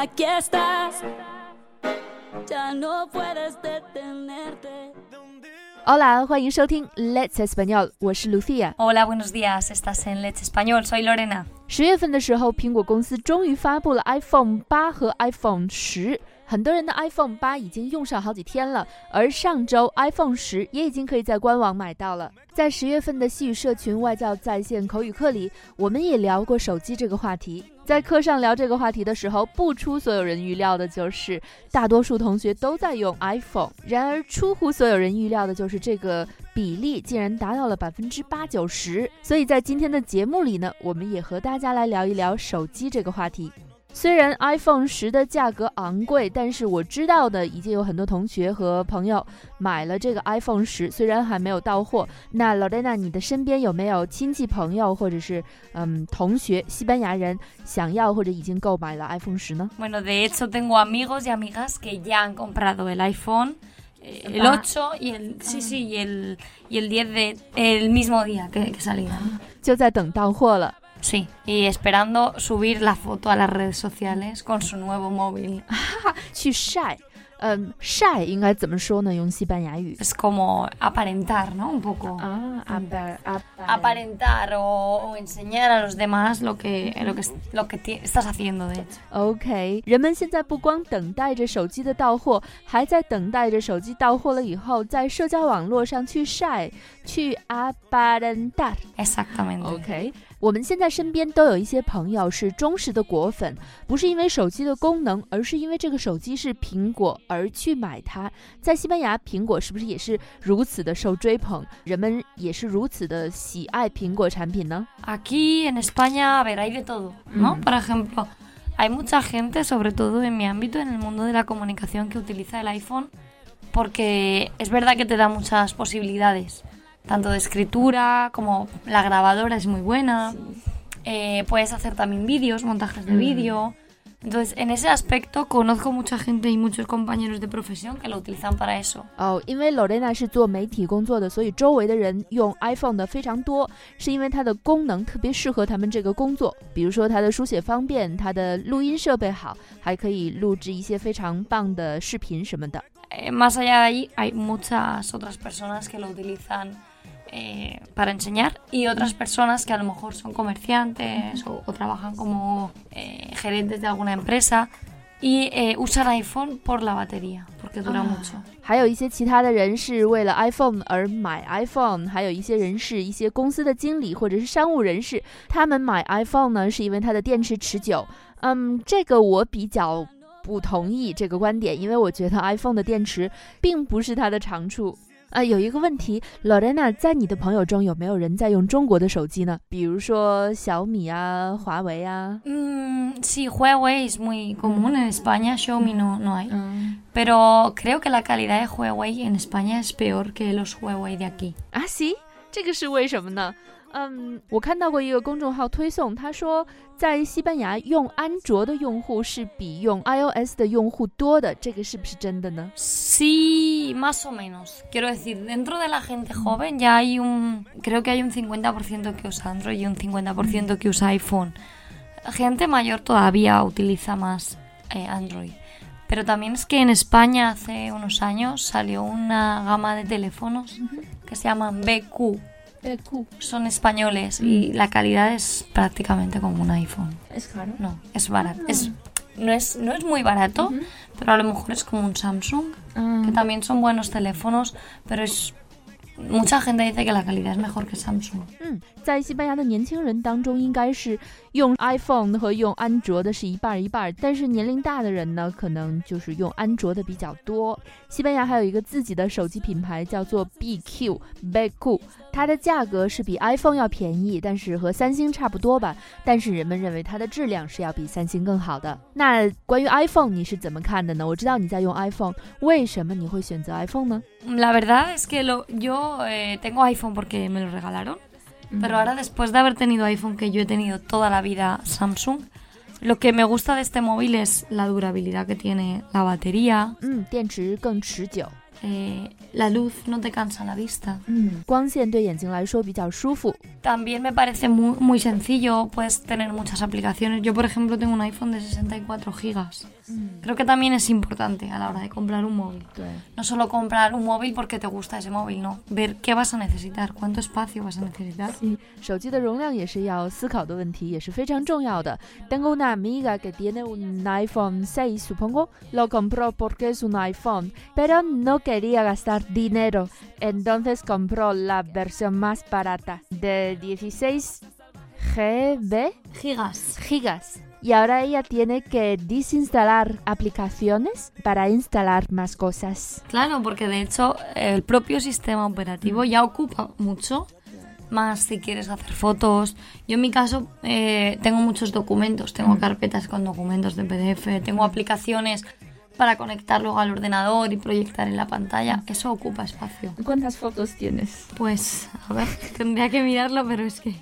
aquí estás. Ya no puedes detenerte. Hola，欢迎收听 Let's Español，我是 Lucia。 Hola, buenos días. Estás en Let's Español. Soy Lorena. 十月份的时候，苹果公司终于发布了 iPhone 八和 iPhone 十。 很多人的 iPhone 八已经用上好几天了，而上周 iPhone 十也已经可以在官网买到了。在十月份的西语社群外教在线口语课里，我们也聊过手机这个话题。在课上聊这个话题的时候，不出所有人预料的就是，大多数同学都在用 iPhone。然而，出乎所有人预料的就是这个比例竟然达到了百分之八九十。所以在今天的节目里呢，我们也和大家来聊一聊手机这个话题。虽然 iPhone 十的价格昂贵，但是我知道的已经有很多同学和朋友买了这个 iPhone 十，虽然还没有到货。那 Lorena，你的身边有没有亲戚朋友或者是嗯同学西班牙人想要或者已经购买了 iPhone 十呢？Bueno, de hecho tengo amigos y amigas que ya han comprado el iPhone, eh, el Ah. 8 y el sí sí y el y el 10 de el mismo día que, que salía. 就在等到货了。Sí, y esperando subir la foto a las redes sociales con su nuevo móvil. 去晒，嗯，晒应该怎么说呢？用西班牙语 Es como aparentar, ¿no? Un poco. 啊，apar Aparentar o, o enseñar a los demás lo que lo que lo que ti- estás haciendo de hecho. OK，人们现在不光等待着手机的到货，还在等待着手机到货了以后，在社交网络上去晒，去 aparentar。 Exactamente. OK， 我们现在身边都有一些朋友是忠实的果粉，不是因为手机的功能，而是因为这个手机是苹果而去买它。在西班牙，苹果是不是也是如此的受追捧？人们也是如此的喜爱苹果产品呢？Aquí en España, a ver, hay de todo, ¿no? Mm. Por ejemplo, hay mucha gente, sobre todo en mi ámbito, en el mundo de la comunicación, que utiliza el iPhone porque es verdad que te da muchas posibilidades, tanto de escritura como la grabadora es muy buena, eh, puedes hacer también vídeos, montajes de Mm. vídeo. Entonces, en ese aspecto conozco mucha gente y muchos compañeros de profesión que lo utilizan para eso. 哦，因为 Lorena 是做媒体工作的，所以周围的人用 iPhone 的非常多，是因为它的功能特别适合他们这个工作。比如说它的书写方便，它的录音设备好，还可以录制一些非常棒的视频什么的。 Eh, más allá de ahí, hay muchas otras personas que lo utilizan eh, para enseñar y otras personas que a lo mejor son comerciantes o, o trabajan como eh, gerentes de alguna empresa y eh, usan iPhone por la batería, porque dura Ah. mucho. 还有一些其他的人是为了 iPhone 而买 iPhone，还有一些人是一些公司的经理或者是商务人士，他们买 iPhone 呢是因为它的电池持久。嗯，这个我比较不同意这个观点，因为我觉得 iPhone 的电池并不是它的长处。 啊，有一个问题，Lorena，在你的朋友中有没有人在用中国的手机呢？比如说小米啊、华为啊。Mm, sí, Huawei es muy común en España, Xiaomi no, no hay. 嗯 Pero creo que la calidad de Huawei en España es peor que los Huawei de aquí. 啊，行，这个是为什么呢？嗯，我看到过一个公众号推送，他说在西班牙用安卓的用户是比用 iOS 的用户多的，这个是不是真的呢？ Sí, más o menos. Quiero decir, dentro de la gente joven ya hay un, creo que hay un 50% que usa Android y un 50% que usa iPhone. Gente mayor todavía utiliza más eh, Android. Pero también es que en España hace unos años salió una gama de teléfonos que se llaman BQ. son españoles y la calidad es prácticamente como un iPhone. ¿Es caro? No, es barato. Ah. Es, no, es, no es muy barato, pero a lo mejor es como un Samsung, ah. que también son buenos teléfonos, pero es mucha gente dice que la calidad es mejor que Samsung. 嗯，在西班牙的年轻人当中，应该是用 iPhone 和用安卓的是一半儿一半儿，但是年龄大的人呢，可能就是用安卓的比较多。西班牙还有一个自己的手机品牌叫做 BQ BQ，它的价格是比 iPhone 要便宜，但是和三星差不多吧。但是人们认为它的质量是要比三星更好的。那关于 iPhone 你是怎么看的呢？我知道你在用 iPhone，为什么你会选择 iPhone 呢？La verdad es que lo, yo Eh, tengo iPhone porque me lo regalaron, pero ahora después de haber tenido iPhone, que yo he tenido toda la vida Samsung, lo que me gusta de este móvil es la durabilidad que tiene, la batería. Eh, la luz no te cansa la vista. También me parece muy, muy sencillo, puedes tener muchas aplicaciones. Yo, por ejemplo, tengo un iPhone de 64 gigas. Creo que también es importante a la hora de comprar un móvil. 对， No solo comprar un móvil porque te gusta ese móvil, no. Ver qué vas a necesitar, cuánto espacio vas a necesitar. 手机的容量也是要思考的问题，也是非常重要的。Tengo una amiga que tiene un iPhone 6, supongo. Lo compró porque es un iPhone, pero no quería gastar dinero. Entonces compró la versión más barata de 16 GB Gigas. gigas. Y ahora ella tiene que desinstalar aplicaciones para instalar más cosas. Claro, porque de hecho el propio sistema operativo ya ocupa mucho. Más si quieres hacer fotos. Yo en mi caso eh, tengo muchos documentos, tengo carpetas con documentos de PDF, tengo aplicaciones para conectar luego al ordenador y proyectar en la pantalla. Eso ocupa espacio. ¿Cuántas fotos tienes? Pues, a ver, tendría que mirarlo, pero es que...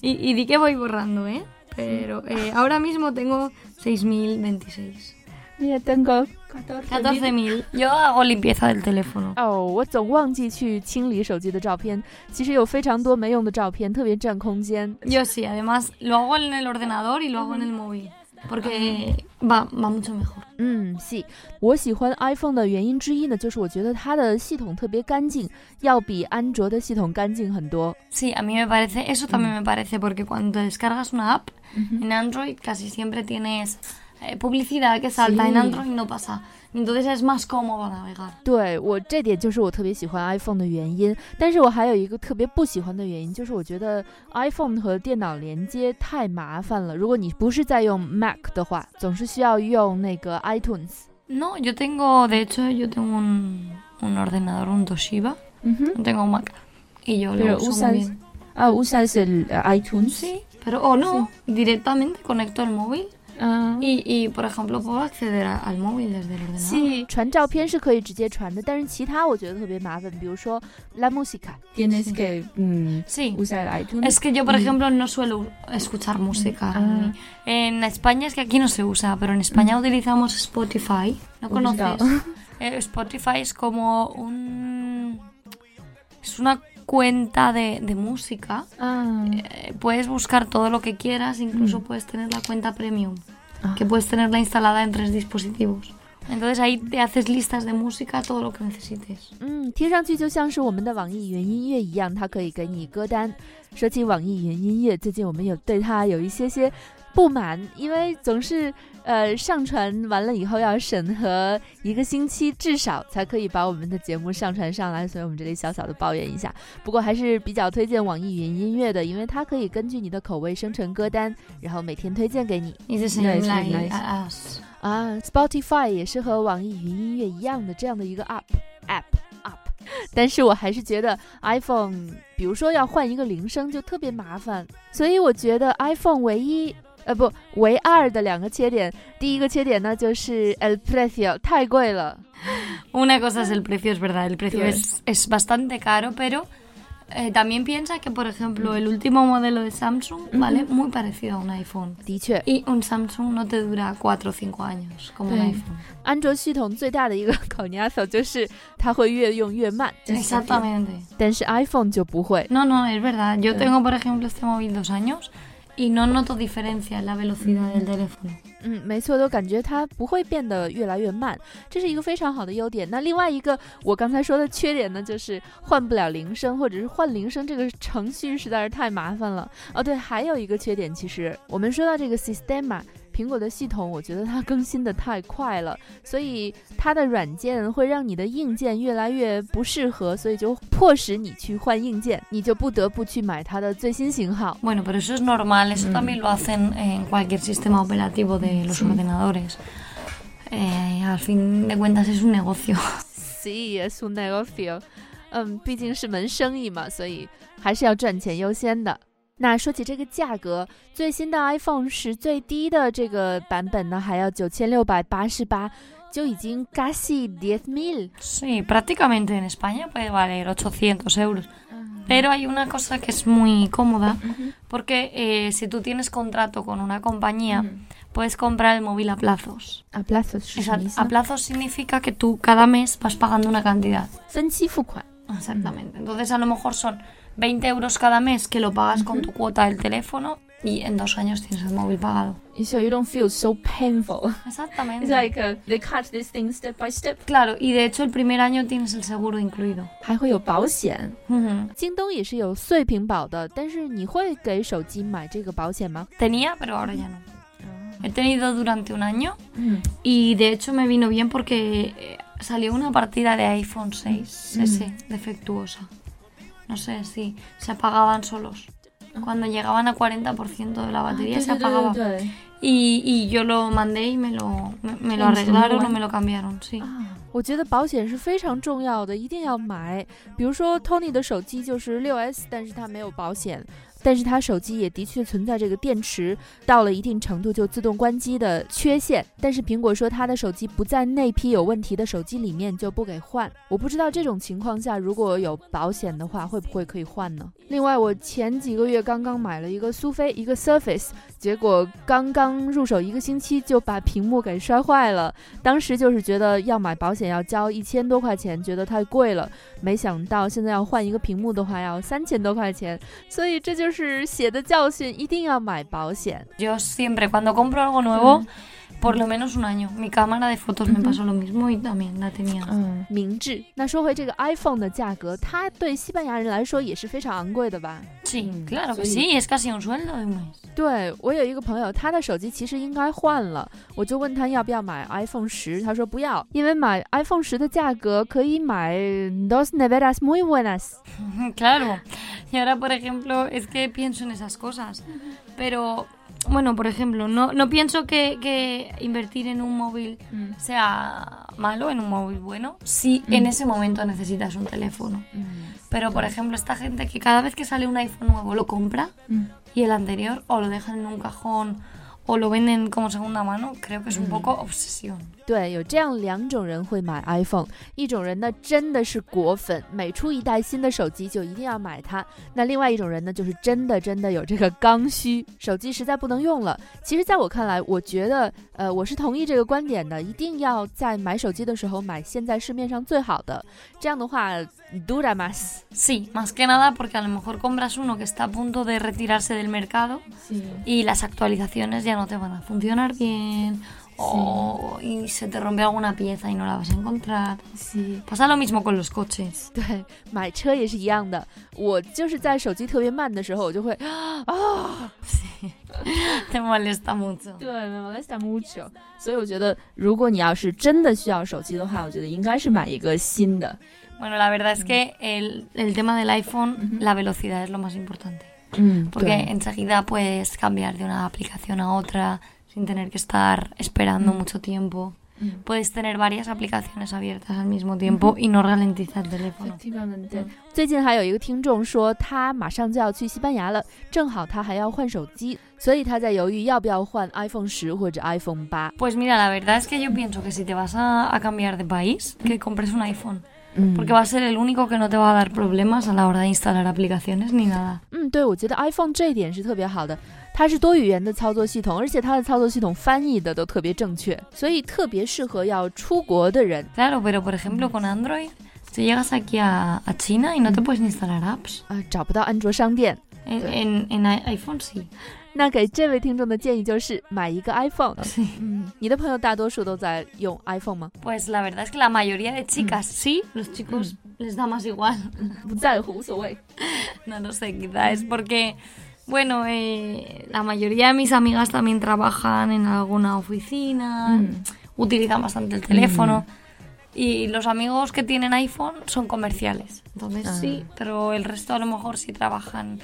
Y, y di que voy borrando, ¿eh? Pero eh, ahora mismo tengo 6.026. Mira, tengo 14. 14.000. Yo hago limpieza del teléfono. 哦，我总忘记去清理手机的照片。其实有非常多没用的照片，特别占空间。 Yo sí, además lo hago en el ordenador y lo hago en el móvil. Porque va, va mucho mejor. 嗯，是我喜欢 iPhone 的原因之一呢，就是我觉得它的系统特别干净，要比安卓的系统干净很多。 Sí, a mí me parece, eso también me parece, porque cuando descargas una app en Android casi siempre tienes eh, publicidad que salta, en Sí. Android no pasa. Entonces es más cómodo navegar. 对我这点就是我特别喜欢 iPhone 的原因，但是我还有一个特别不喜欢的原因，就是我觉得 iPhone 和电脑连接太麻烦了。如果你不是在用 Mac 的话，总是需要用那个 iTunes。 No, yo tengo, de hecho, yo tengo un, un ordenador, un Toshiba, 嗯哼， no tengo un Mac. Y yo Pero lo uso usas- muy bien. 啊，usas el iTunes？ Sí, pero o no, directamente conecto el móvil 啊。 y, y, por ejemplo, puedo acceder a- al móvil desde el ordenador. 是传照片是可以直接传的，但是其他我觉得特别麻烦，比如说 La Música tienes que 嗯 Sí. usar iTunes。 Es que yo, por ejemplo, no suelo escuchar música. Ah. En España es que aquí no se usa, pero en España utilizamos Spotify. ¿No Ubicado. conoces? Eh, Spotify es como un... Es una cuenta de, de música. 啊 Eh, puedes buscar todo lo que quieras, incluso Mm. puedes tener la cuenta premium, Ah. que puedes tenerla instalada en tres dispositivos. Entonces ahí te haces listas de música, todo lo que necesites. 嗯，听上去就像是我们的网易云音乐一样，它可以给你歌单。说起网易云音乐，最近我们有对它有一些些 不满，因为总是呃上传完了以后要审核一个星期，至少才可以把我们的节目上传上来，所以我们这里小小的抱怨一下。不过还是比较推荐网易云音乐的，因为它可以根据你的口味生成歌单，然后每天推荐给你。Se Nice, nice. ahí a las- 啊，Spotify 也是和网易云音乐一样的这样的一个 app app app，但是我还是觉得 iPhone，比如说要换一个铃声就特别麻烦，所以我觉得 iPhone 唯一呃不唯二的两个缺点，第一个缺点呢就是 el precio 太贵了， Una cosa es el precio, es verdad, el precio Sí. es, es bastante caro, pero eh, también piensa que, por ejemplo, el último modelo de Samsung vale muy parecido a un iPhone. 的确， Y un Samsung no te dura 4 o 5 años como un Sí. iPhone. 安卓系统最大的一个口娘手就是它会越用越慢， Exactamente. 但是 iPhone 就不会。 No, no, es verdad. Yo Sí. tengo, por ejemplo, este móvil dos años 嗯，没错，都感觉它不会变得越来越慢，这是一个非常好的优点。那另外一个我刚才说的缺点呢，就是换不了铃声，或者是换铃声这个程序实在是太麻烦了。哦，对，还有一个缺点，其实我们说到这个 Sistema。苹果的系统，我觉得它更新的太快了，所以它的软件会让你的硬件越来越不适合，所以就迫使你去换硬件，你就不得不去买它的最新型号。Bueno, pero eso es normal, eso Mm. también lo hacen en cualquier sistema operativo de los ordenadores. Eh, al fin de cuentas es un negocio. Sí, es un negocio。嗯，毕竟是门生意嘛，所以还是要赚钱优先的。那说起这个价格，最新的 iPhone 十最低的这个版本呢，还要九千六百八十八，就已经 casi diez mil。 Sí, prácticamente en España puede valer 800 euros. Pero hay una cosa que es muy cómoda, porque eh, si tú tienes contrato con una compañía, puedes comprar el móvil a plazos. A plazos是什么意 Exacto. 思 A plazos significa que tú cada mes vas pagando una cantidad. 分期付款。 Exactamente. Entonces a lo mejor son 20 euros cada mes que lo pagas con tu cuota del teléfono y en dos años tienes el móvil pagado. So you don't feel so painful. Exactamente. It's like uh, they cut this thing step by step. Claro, y de hecho el primer año tienes el seguro incluido. 还会有保险。 Ujú. 京东也是有碎屏保的，但是你会给手机买这个保险吗？ Tenía, pero ahora ya no. He tenido durante un año 嗯 y de hecho me vino bien porque eh, salió una partida de iPhone 6S defectuosa. No sé si se apagaban solos. Cuando llegaban a 40% de la batería se apagaba. 对对对 Y, y yo lo mandé y me lo, me, me lo ¿En su arreglaron o lugar? me lo cambiaron, sí. 啊，我觉得保险是非常重要的，一定要买。比如说 Tony 的手机就是六 S，但是他没有保险， 但是他手机也的确存在这个电池到了一定程度就自动关机的缺陷。但是苹果说他的手机不在那批有问题的手机里面，就不给换。我不知道这种情况下如果有保险的话，会不会可以换呢？另外，我前几个月刚刚买了一个苏菲，一个 Surface，结果刚刚入手一个星期就把屏幕给摔坏了。当时就是觉得要买保险要交一千多块钱，觉得太贵了。没想到现在要换一个屏幕的话要三千多块钱，所以这就是血的教训，一定要买保险。Yo siempre, cuando compro algo nuevo, por lo menos un año. Mi cámara de fotos me pasó lo mismo y también la tenía. 嗯，明智。那说回这个 iPhone 的价格，它对西班牙人来说也是非常昂贵的吧？ Sí, Mm, claro que sí. sí, es casi un sueldo de un mes. 对我有一个朋友，他的手机其实应该换了，我就问他要不要买 iPhone 十，他说不要，因为买 iPhone 十的价格可以买 dos neveras muy buenas。 claro. Y ahora, por ejemplo, es que pienso en esas cosas. Pero, bueno, por ejemplo, no, no pienso que, que invertir en un móvil sea malo, en un móvil bueno, si en ese momento necesitas un teléfono. Pero, por ejemplo, esta gente que cada vez que sale un iPhone nuevo lo compra y el anterior o lo dejan en un cajón o lo venden como segunda mano, creo que es un poco obsesión. 对，有这样两种人会买 iPhone，一种人呢真的是果粉，每出一代新的手机就一定要买它；那另外一种人呢，就是真的真的有这个刚需，手机实在不能用了。其实，在我看来，我觉得，呃，我是同意这个观点的，一定要在买手机的时候买现在市面上最好的，这样的话 ，dura más。 Sí, más que nada porque a lo mejor compras uno que está a punto de retirarse del mercado y las actualizaciones ya no te van a funcionar bien o y se te rompe alguna pieza y no la vas a encontrar. 是。 Pasa lo mismo con los coches. 对，买车也是一样的。我就是在手机特别慢的时候，我就会啊， Te molesta mucho. 对me molesta mucho。所以我觉得，如果你要是真的需要手机的话，我觉得应该是买一个新的。 Bueno, la verdad es que el, el tema del iPhone, la velocidad es lo más importante. 嗯， Porque enseguida puedes cambiar de una aplicación a otra sin tener que estar esperando mucho tiempo. Puedes tener varias aplicaciones abiertas al mismo tiempo y no ralentiza el teléfono. 对，最近还有一个听众说，他马上就要去西班牙了，正好他还要换手机，所以他在犹豫要不要换 iPhone 十或者 iPhone 八。 Pues mira, la verdad es que yo pienso que si te vas a, a cambiar de país, que compres un iPhone. 嗯 Porque va a ser el único que no te va a dar problemas a la hora de instalar aplicaciones ni nada. 嗯，对，我觉得 iPhone 这一点是特别好的，它是多语言的操作系统，而且它的操作系统翻译的都特别正确，所以特别适合要出国的人。 Claro, pero por ejemplo con Android, tú llegas aquí a, a China y no te puedes ni instalar apps. 啊、找不到安卓商店。 En, Sí. en- en i- iPhone sí. 那给这位听众的建议就是买一个 iPhone。 Sí. 嗯，你的朋友大多数都在用 iPhone 吗？ Pues la verdad es que la mayoría de chicas sí, los chicos les da más igual. 不在乎，无所谓。 No lo sé, quizá es porque, bueno, eh, la mayoría de mis amigas también trabajan en alguna oficina, utilizan bastante el teléfono. Y los amigos que tienen iPhone son comerciales. Entonces sí, pero el resto a lo mejor sí trabajan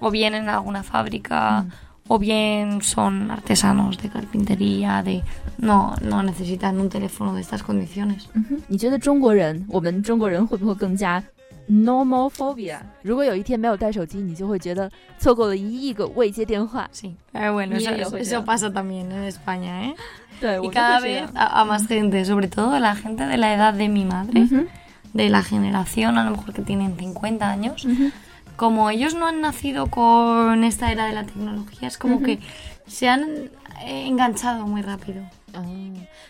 o bien en alguna fábrica o bien son artesanos de carpintería, de no, no necesitan un teléfono de estas condiciones. 你觉得中国人，我们中国人会不会更加 nomophobia？如果有一天没有带手机，你就会觉得错过了一亿个未接电话。 Sí, pero bueno, Ni eso, ellos, eso- pues, eso ya. pasa también en España, ¿eh? 对， Y cada vez a, a más gente, sobre todo la gente de la edad de mi madre, de la generación a lo mejor que tienen 50 años, como ellos no han nacido con esta era de la tecnología, es como que se han eh, enganchado muy rápido. 哦，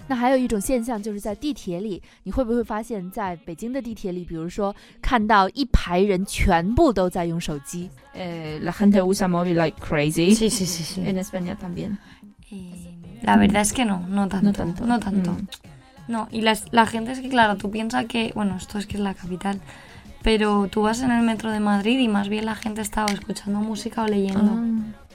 那还有一种现象，就是在地铁里，你会不会发现，在北京的地铁里，比如说看到一排人全部都在用手机？ Eh, la gente usa móvil like crazy. Sí, sí, sí, sí. En España también. Eh, la verdad es que no, no tanto. No tanto. No tanto. Mm. No, y las- la gente es que, claro, tú piensas que, bueno, esto es que es la capital, Pero tú vas en el metro de Madrid y más bien la gente está escuchando música o leyendo.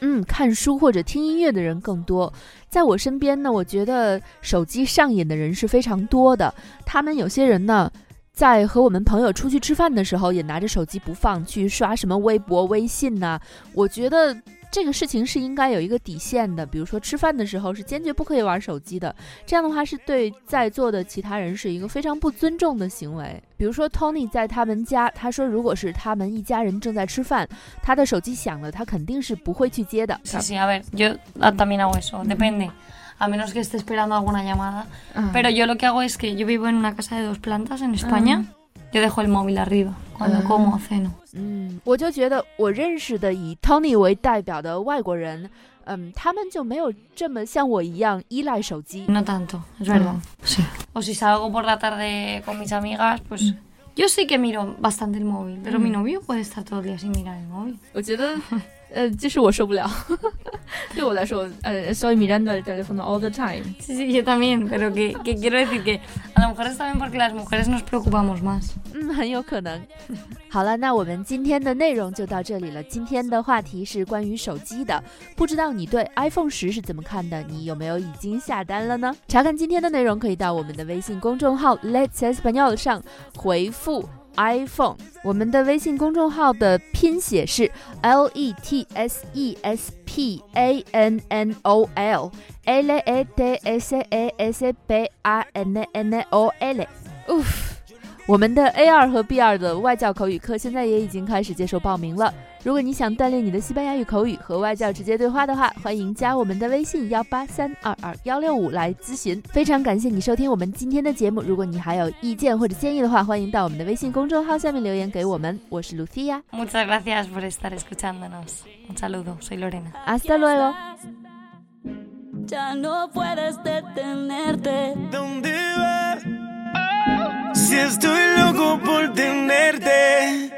嗯，看书或者听音乐的人更多。在我身边呢，我觉得手机上瘾的人是非常多的。他们有些人呢，在和我们朋友出去吃饭的时候，也拿着手机不放，去刷什么微博、微信呐、我觉得这个事情是应该有一个底线的。比如说吃饭的时候是坚决不可以玩手机的，这样的话是对在座的其他人是一个非常不尊重的行为。比如说 Tony 在他们家，他说如果是他们一家人正在吃饭，他的手机响了，他肯定是不会去接的。Sí, sí, a ver, yo ah, también hago eso, depende. A menos que esté esperando alguna llamada. Ah. Pero yo lo que hago es que yo vivo en una casa de dos plantas en España. Yo dejo el móvil arriba cuando Ah. como o ceno. 嗯，我就觉得我认识的以 Tony 为代表的外国人，嗯，他们就没有这么像我一样依赖手机。 No tanto, es verdad. Sí. O si salgo por la tarde con mis amigas, pues yo sí que miro bastante el móvil, pero mi novio puede estar todo el día sin mirar el móvil. 我觉得， 呃，就是我受不了。对我来说，呃，estoy mirando el teléfono all the time。Sí, sí, yo también, pero que, que quiero decir que a lo mejor es también porque las mujeres nos preocupamos más. 嗯，很有可能。好了，那我们今天的内容就到这里了。今天的话题是关于手机的，不知道你对 iPhone 十是怎么看的？你有没有已经下单了呢？查看今天的内容，可以到我们的微信公众号 Let's Español 上回复 iPhone。我们的微信公众号的拼写是 L E T S E S P A N N O L L E T S A S P A N N O L。我们的 A 二和 B 二的外教口语课现在也已经开始接受报名了。如果你想锻炼你的西班牙语口语和外教直接对话的话，欢迎加我们的微信幺八三二二幺六五来咨询。非常感谢你收听我们今天的节目。如果你还有意见或者建议的话，欢迎到我们的微信公众号下面留言给我们。我是 Lucia，Muchas gracias por estar escuchándonos. Un saludo, soy Lorena. hasta luego。Ya no puedes detenerte. Si estoy loco por tenerte